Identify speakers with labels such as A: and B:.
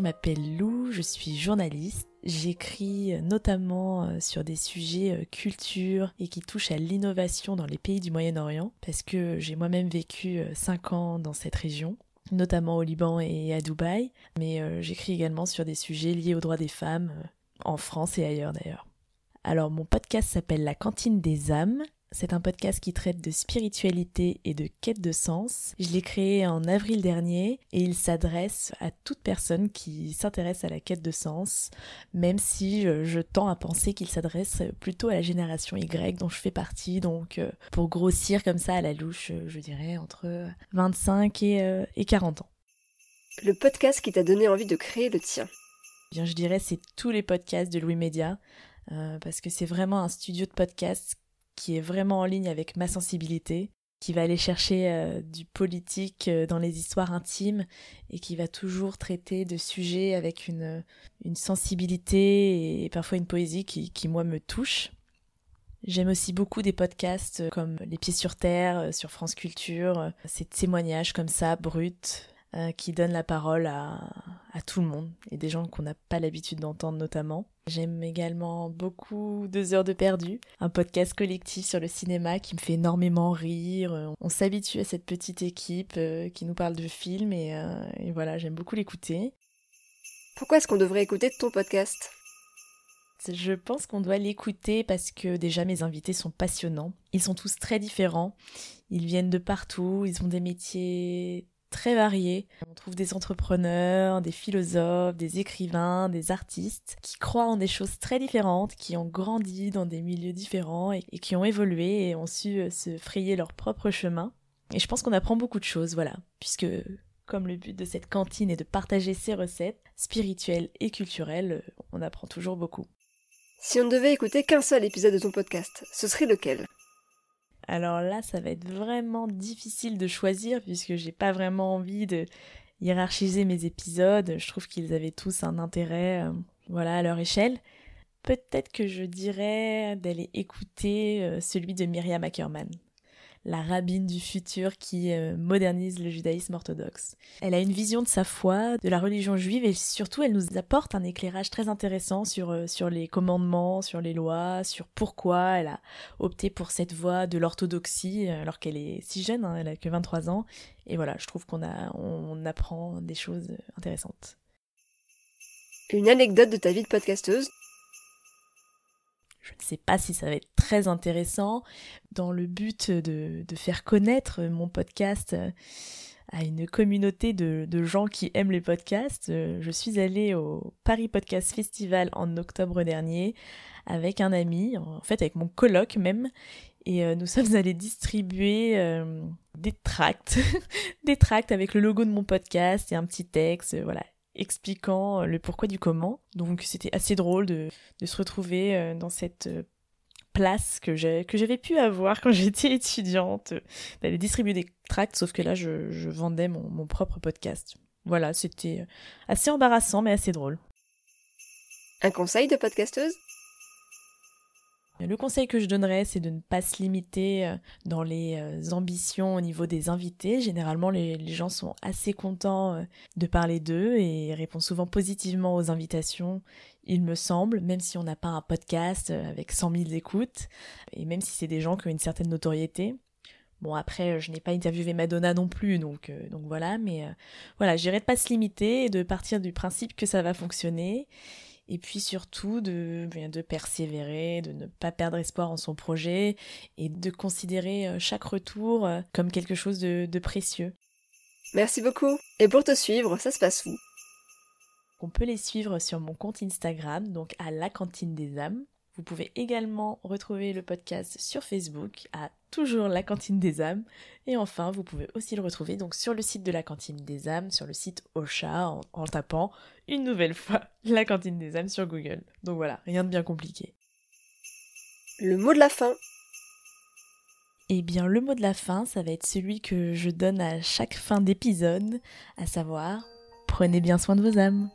A: Je m'appelle Lou, je suis journaliste. J'écris euh, notamment euh, sur des sujets euh, culture et qui touchent à l'innovation dans les pays du Moyen-Orient parce que j'ai moi-même vécu 5 ans dans cette région notamment au Liban et à Dubaï, mais j'écris également sur des sujets liés aux droits des femmes en France et ailleurs d'ailleurs. Alors mon podcast s'appelle La cantine des âmes c'est un podcast qui traite de spiritualité et de quête de sens. Je l'ai créé en avril dernier et il s'adresse à toute personne qui s'intéresse à la quête de sens, même si je, tends à penser qu'il s'adresse plutôt à la génération Y dont je fais partie. Donc euh, pour grossir comme ça à la louche, je dirais entre 25 et, 40 euh, ans.
B: Le podcast qui t'a donné envie de créer le tien
A: Bien, je dirais c'est tous les podcasts de Louis Média. Euh, parce que c'est vraiment un studio de podcast qui est vraiment en ligne avec ma sensibilité, qui va aller chercher euh, du politique euh, dans les histoires intimes et qui va toujours traiter de sujets avec une, une sensibilité et parfois une poésie qui, qui moi me touche. J'aime aussi beaucoup des podcasts euh, comme Les Pieds sur Terre sur France Culture, ces témoignages comme ça, bruts, euh, qui donne la parole à, à, tout le monde et des gens qu'on n'a pas l'habitude d'entendre notamment. J'aime également beaucoup Deux heures de perdu, un podcast collectif sur le cinéma qui me fait énormément rire. On s'habitue à cette petite équipe euh, qui nous parle de films et, euh, et voilà, j'aime beaucoup l'écouter.
B: Pourquoi est-ce qu'on devrait écouter ton podcast?
A: Je pense qu'on doit l'écouter parce que déjà mes invités sont passionnants. Ils sont tous très différents. Ils viennent de partout. Ils ont des métiers très variés. On trouve des entrepreneurs, des philosophes, des écrivains, des artistes qui croient en des choses très différentes, qui ont grandi dans des milieux différents et, qui ont évolué et ont su euh, se frayer leur propre chemin. Et je pense qu'on apprend beaucoup de choses, voilà, puisque comme le but de cette cantine est de partager ses recettes spirituelles et culturelles, euh, on apprend toujours beaucoup.
B: Si on ne devait écouter qu'un seul épisode de ton podcast, ce serait lequel?
A: Alors là, ça va être vraiment difficile de choisir puisque j'ai pas vraiment envie de hiérarchiser mes épisodes. Je trouve qu'ils avaient tous un intérêt, euh, voilà, à leur échelle. Peut-être que je dirais d'aller écouter euh, celui de Myriam Ackerman la rabbine du futur qui euh, modernise le judaïsme orthodoxe. Elle a une vision de sa foi, de la religion juive et surtout elle nous apporte un éclairage très intéressant sur, euh, sur les commandements, sur les lois, sur pourquoi elle a opté pour cette voie de l'orthodoxie euh, alors qu'elle est si jeune, hein, elle a que 23 ans. Et voilà, je trouve qu'on a, on apprend des choses intéressantes.
B: Une anecdote de ta vie de podcasteuse?
A: Je ne sais pas si ça va être très intéressant dans le but de, faire connaître mon podcast euh, à une communauté de, gens qui aiment les podcasts. Euh, je suis allée au Paris Podcast Festival en octobre dernier avec un ami, en fait avec mon coloc même, et euh, nous sommes allés distribuer des tracts, des tracts avec le logo de mon podcast et un petit texte, voilà, expliquant le pourquoi du comment. Donc c'était assez drôle de, se retrouver dans cette que j'avais pu avoir quand j'étais étudiante, d'aller distribuer des tracts, sauf que là je, vendais mon, mon, propre podcast. Voilà, c'était assez embarrassant mais assez drôle.
B: Un conseil de podcasteuse?
A: Le conseil que je donnerais, c'est de ne pas se limiter euh, dans les euh, ambitions au niveau des invités. Généralement, les, gens sont assez contents euh, de parler d'eux et répondent souvent positivement aux invitations, il me semble, même si on n'a pas un podcast avec 100 000 écoutes, et même si c'est des gens qui ont une certaine notoriété. Bon après, je n'ai pas interviewé Madonna non plus, donc voilà, mais voilà, j'irais de pas se limiter et de partir du principe que ça va fonctionner et puis surtout de, de persévérer, de ne pas perdre espoir en son projet et de considérer euh, chaque retour euh, comme quelque chose de, de précieux.
B: Merci beaucoup. Et pour te suivre, ça se passe où?
A: On peut les suivre sur mon compte Instagram, donc à la cantine des âmes. Vous pouvez également retrouver le podcast sur Facebook à toujours la cantine des âmes. Et enfin, vous pouvez aussi le retrouver donc sur le site de la cantine des âmes, sur le site Ocha, en, en tapant une nouvelle fois la cantine des âmes sur Google. Donc voilà, rien de bien compliqué.
B: Le mot de la fin.
A: Eh bien, le mot de la fin, ça va être celui que je donne à chaque fin d'épisode, à savoir, prenez bien soin de vos âmes.